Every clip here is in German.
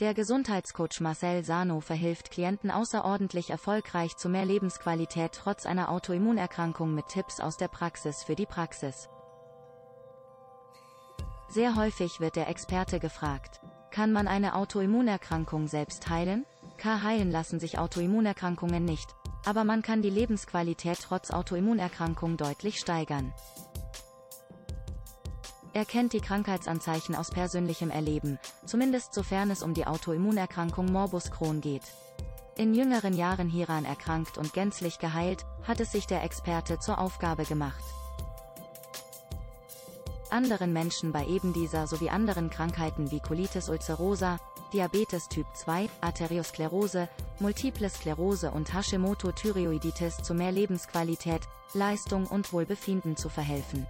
Der Gesundheitscoach Marcel Sano verhilft Klienten außerordentlich erfolgreich zu mehr Lebensqualität trotz einer Autoimmunerkrankung mit Tipps aus der Praxis für die Praxis. Sehr häufig wird der Experte gefragt, kann man eine Autoimmunerkrankung selbst heilen? K. Heilen lassen sich Autoimmunerkrankungen nicht, aber man kann die Lebensqualität trotz Autoimmunerkrankung deutlich steigern. Er kennt die Krankheitsanzeichen aus persönlichem Erleben, zumindest sofern es um die Autoimmunerkrankung Morbus Crohn geht. In jüngeren Jahren hieran erkrankt und gänzlich geheilt, hat es sich der Experte zur Aufgabe gemacht. Anderen Menschen bei eben dieser sowie anderen Krankheiten wie Colitis ulcerosa, Diabetes Typ 2, Arteriosklerose, Multiple Sklerose und Hashimoto-Thyreoiditis zu mehr Lebensqualität, Leistung und Wohlbefinden zu verhelfen.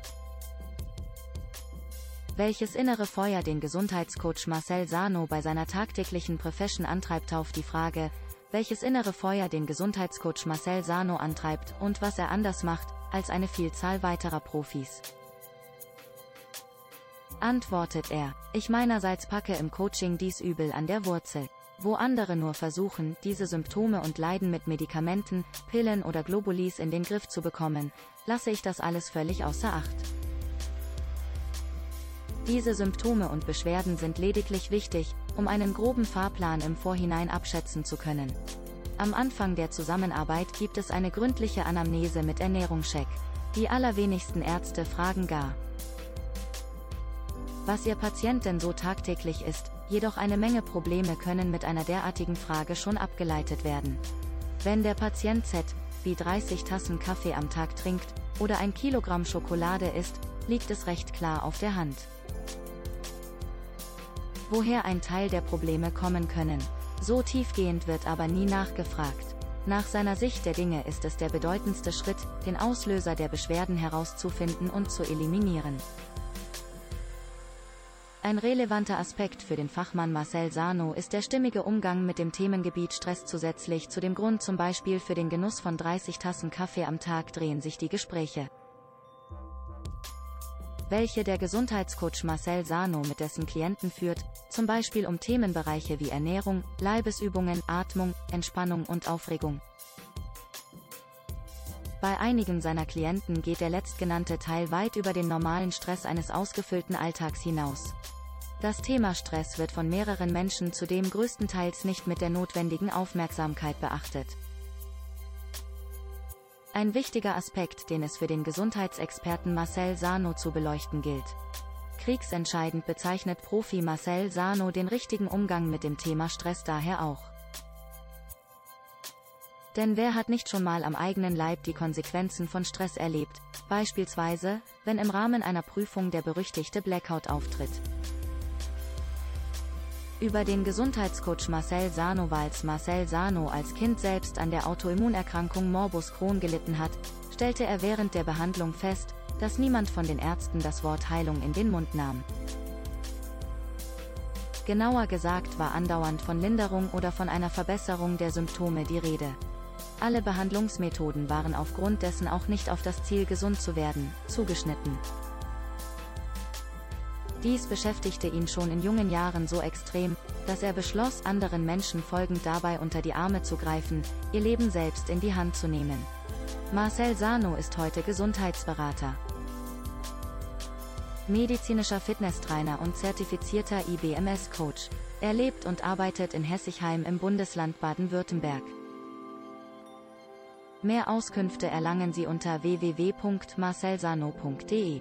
Welches innere Feuer den Gesundheitscoach Marcel Sano bei seiner tagtäglichen Profession antreibt auf die Frage, welches innere Feuer den Gesundheitscoach Marcel Sano antreibt und was er anders macht, als eine Vielzahl weiterer Profis. Antwortet er, ich meinerseits packe im Coaching dies Übel an der Wurzel. Wo andere nur versuchen, diese Symptome und Leiden mit Medikamenten, Pillen oder Globulis in den Griff zu bekommen, lasse ich das alles völlig außer Acht. Diese Symptome und Beschwerden sind lediglich wichtig, um einen groben Fahrplan im Vorhinein abschätzen zu können. Am Anfang der Zusammenarbeit gibt es eine gründliche Anamnese mit Ernährungscheck. Die allerwenigsten Ärzte fragen gar, was ihr Patient denn so tagtäglich ist, jedoch eine Menge Probleme können mit einer derartigen Frage schon abgeleitet werden. Wenn der Patient Z, wie 30 Tassen Kaffee am Tag trinkt, oder ein Kilogramm Schokolade isst, liegt es recht klar auf der Hand woher ein Teil der Probleme kommen können. So tiefgehend wird aber nie nachgefragt. Nach seiner Sicht der Dinge ist es der bedeutendste Schritt, den Auslöser der Beschwerden herauszufinden und zu eliminieren. Ein relevanter Aspekt für den Fachmann Marcel Sano ist der stimmige Umgang mit dem Themengebiet Stress zusätzlich zu dem Grund zum Beispiel für den Genuss von 30 Tassen Kaffee am Tag drehen sich die Gespräche welche der Gesundheitscoach Marcel Sano mit dessen Klienten führt, zum Beispiel um Themenbereiche wie Ernährung, Leibesübungen, Atmung, Entspannung und Aufregung. Bei einigen seiner Klienten geht der letztgenannte Teil weit über den normalen Stress eines ausgefüllten Alltags hinaus. Das Thema Stress wird von mehreren Menschen zudem größtenteils nicht mit der notwendigen Aufmerksamkeit beachtet. Ein wichtiger Aspekt, den es für den Gesundheitsexperten Marcel Sano zu beleuchten gilt. Kriegsentscheidend bezeichnet Profi Marcel Sano den richtigen Umgang mit dem Thema Stress daher auch. Denn wer hat nicht schon mal am eigenen Leib die Konsequenzen von Stress erlebt, beispielsweise, wenn im Rahmen einer Prüfung der berüchtigte Blackout auftritt. Über den Gesundheitscoach Marcel Sano Wals Marcel Sano als Kind selbst an der Autoimmunerkrankung Morbus Crohn gelitten hat, stellte er während der Behandlung fest, dass niemand von den Ärzten das Wort Heilung in den Mund nahm. Genauer gesagt war andauernd von Linderung oder von einer Verbesserung der Symptome die Rede. Alle Behandlungsmethoden waren aufgrund dessen auch nicht auf das Ziel gesund zu werden, zugeschnitten. Dies beschäftigte ihn schon in jungen Jahren so extrem, dass er beschloss, anderen Menschen folgend dabei unter die Arme zu greifen, ihr Leben selbst in die Hand zu nehmen. Marcel Sano ist heute Gesundheitsberater, medizinischer Fitnesstrainer und zertifizierter IBMS-Coach. Er lebt und arbeitet in Hessigheim im Bundesland Baden-Württemberg. Mehr Auskünfte erlangen Sie unter www.marcelsano.de.